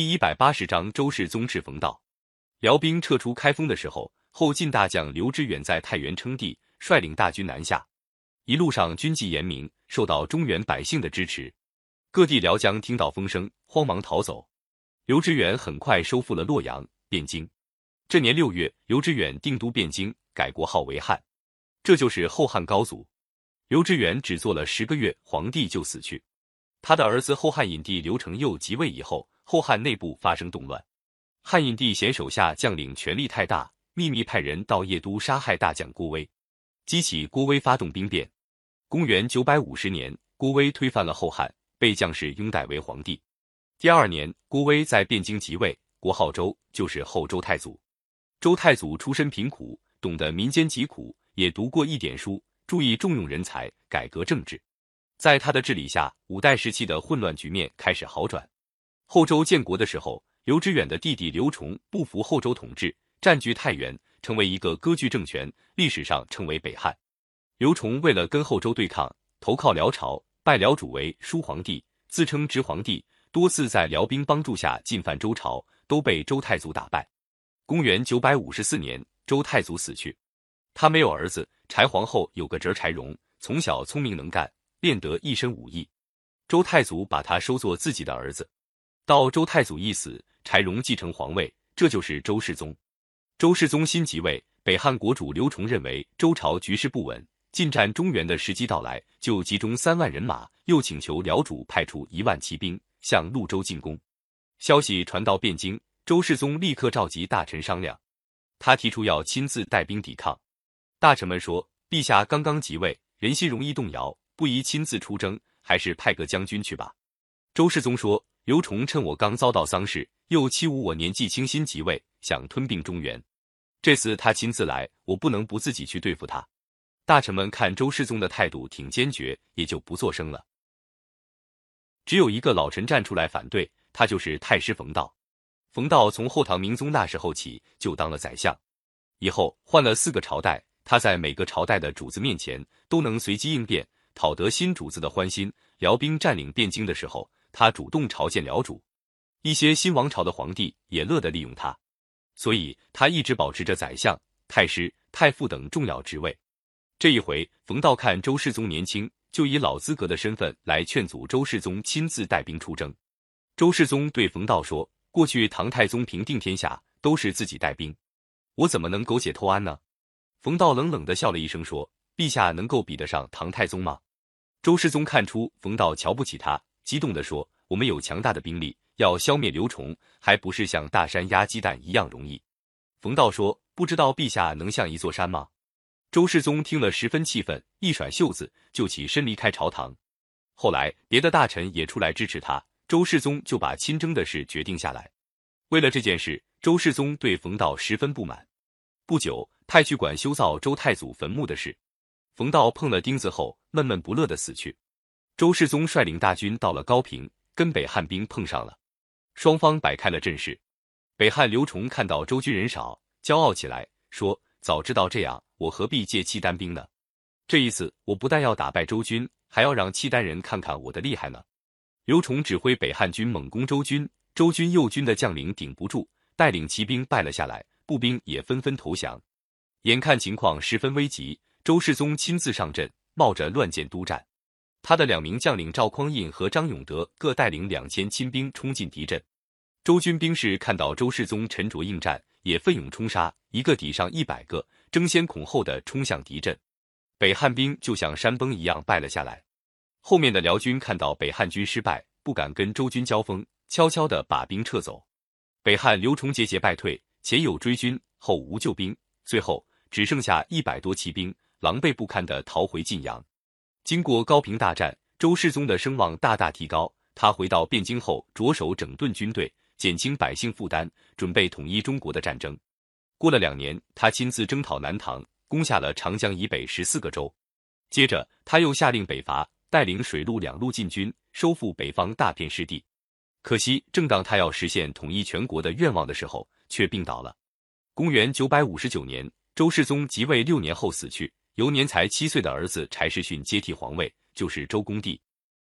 第一百八十章周世宗至冯道。辽兵撤出开封的时候，后晋大将刘知远在太原称帝，率领大军南下。一路上军纪严明，受到中原百姓的支持。各地辽将听到风声，慌忙逃走。刘知远很快收复了洛阳、汴京。这年六月，刘知远定都汴京，改国号为汉，这就是后汉高祖。刘知远只做了十个月皇帝就死去。他的儿子后汉隐帝刘承佑即位以后，后汉内部发生动乱。汉隐帝嫌手下将领权力太大，秘密派人到邺都杀害大将郭威，激起郭威发动兵变。公元九百五十年，郭威推翻了后汉，被将士拥戴为皇帝。第二年，郭威在汴京即位，国号周，就是后周太祖。周太祖出身贫苦，懂得民间疾苦，也读过一点书，注意重用人才，改革政治。在他的治理下，五代时期的混乱局面开始好转。后周建国的时候。刘知远的弟弟刘崇不服后周统治，占据太原，成为一个割据政权，历史上称为北汉。刘崇为了跟后周对抗，投靠辽朝，拜辽主为叔皇帝，自称直皇帝，多次在辽兵帮助下进犯周朝，都被周太祖打败。公元九百五十四年，周太祖死去，他没有儿子。柴皇后有个侄柴荣，从小聪明能干，练得一身武艺，周太祖把他收作自己的儿子。到周太祖一死。柴荣继承皇位，这就是周世宗。周世宗新即位，北汉国主刘崇认为周朝局势不稳，进占中原的时机到来，就集中三万人马，又请求辽主派出一万骑兵向潞州进攻。消息传到汴京，周世宗立刻召集大臣商量，他提出要亲自带兵抵抗。大臣们说：“陛下刚刚即位，人心容易动摇，不宜亲自出征，还是派个将军去吧。”周世宗说。刘崇趁我刚遭到丧事，又欺侮我年纪轻轻即位，想吞并中原。这次他亲自来，我不能不自己去对付他。大臣们看周世宗的态度挺坚决，也就不作声了。只有一个老臣站出来反对，他就是太师冯道。冯道从后唐明宗那时候起就当了宰相，以后换了四个朝代，他在每个朝代的主子面前都能随机应变，讨得新主子的欢心。辽兵占领汴京的时候。他主动朝见辽主，一些新王朝的皇帝也乐得利用他，所以他一直保持着宰相、太师、太傅等重要职位。这一回，冯道看周世宗年轻，就以老资格的身份来劝阻周世宗亲自带兵出征。周世宗对冯道说：“过去唐太宗平定天下都是自己带兵，我怎么能苟且偷安呢？”冯道冷冷的笑了一声说：“陛下能够比得上唐太宗吗？”周世宗看出冯道瞧不起他。激动地说：“我们有强大的兵力，要消灭刘崇，还不是像大山压鸡蛋一样容易？”冯道说：“不知道陛下能像一座山吗？”周世宗听了十分气愤，一甩袖子就起身离开朝堂。后来别的大臣也出来支持他，周世宗就把亲征的事决定下来。为了这件事，周世宗对冯道十分不满。不久，派去管修造周太祖坟墓的事，冯道碰了钉子后，闷闷不乐的死去。周世宗率领大军到了高平，跟北汉兵碰上了，双方摆开了阵势。北汉刘崇看到周军人少，骄傲起来，说：“早知道这样，我何必借契丹兵呢？这一次，我不但要打败周军，还要让契丹人看看我的厉害呢。”刘崇指挥北汉军猛攻周军，周军右军的将领顶不住，带领骑兵败了下来，步兵也纷纷投降。眼看情况十分危急，周世宗亲自上阵，冒着乱箭督战。他的两名将领赵匡胤和张永德各带领两千亲兵冲进敌阵，周军兵士看到周世宗沉着应战，也奋勇冲杀，一个抵上一百个，争先恐后的冲向敌阵。北汉兵就像山崩一样败了下来。后面的辽军看到北汉军失败，不敢跟周军交锋，悄悄的把兵撤走。北汉刘崇节节败退，前有追军，后无救兵，最后只剩下一百多骑兵，狼狈不堪的逃回晋阳。经过高平大战，周世宗的声望大大提高。他回到汴京后，着手整顿军队，减轻百姓负担，准备统一中国的战争。过了两年，他亲自征讨南唐，攻下了长江以北十四个州。接着，他又下令北伐，带领水陆两路进军，收复北方大片失地。可惜，正当他要实现统一全国的愿望的时候，却病倒了。公元九百五十九年，周世宗即位六年后死去。由年才七岁的儿子柴世训接替皇位，就是周恭帝。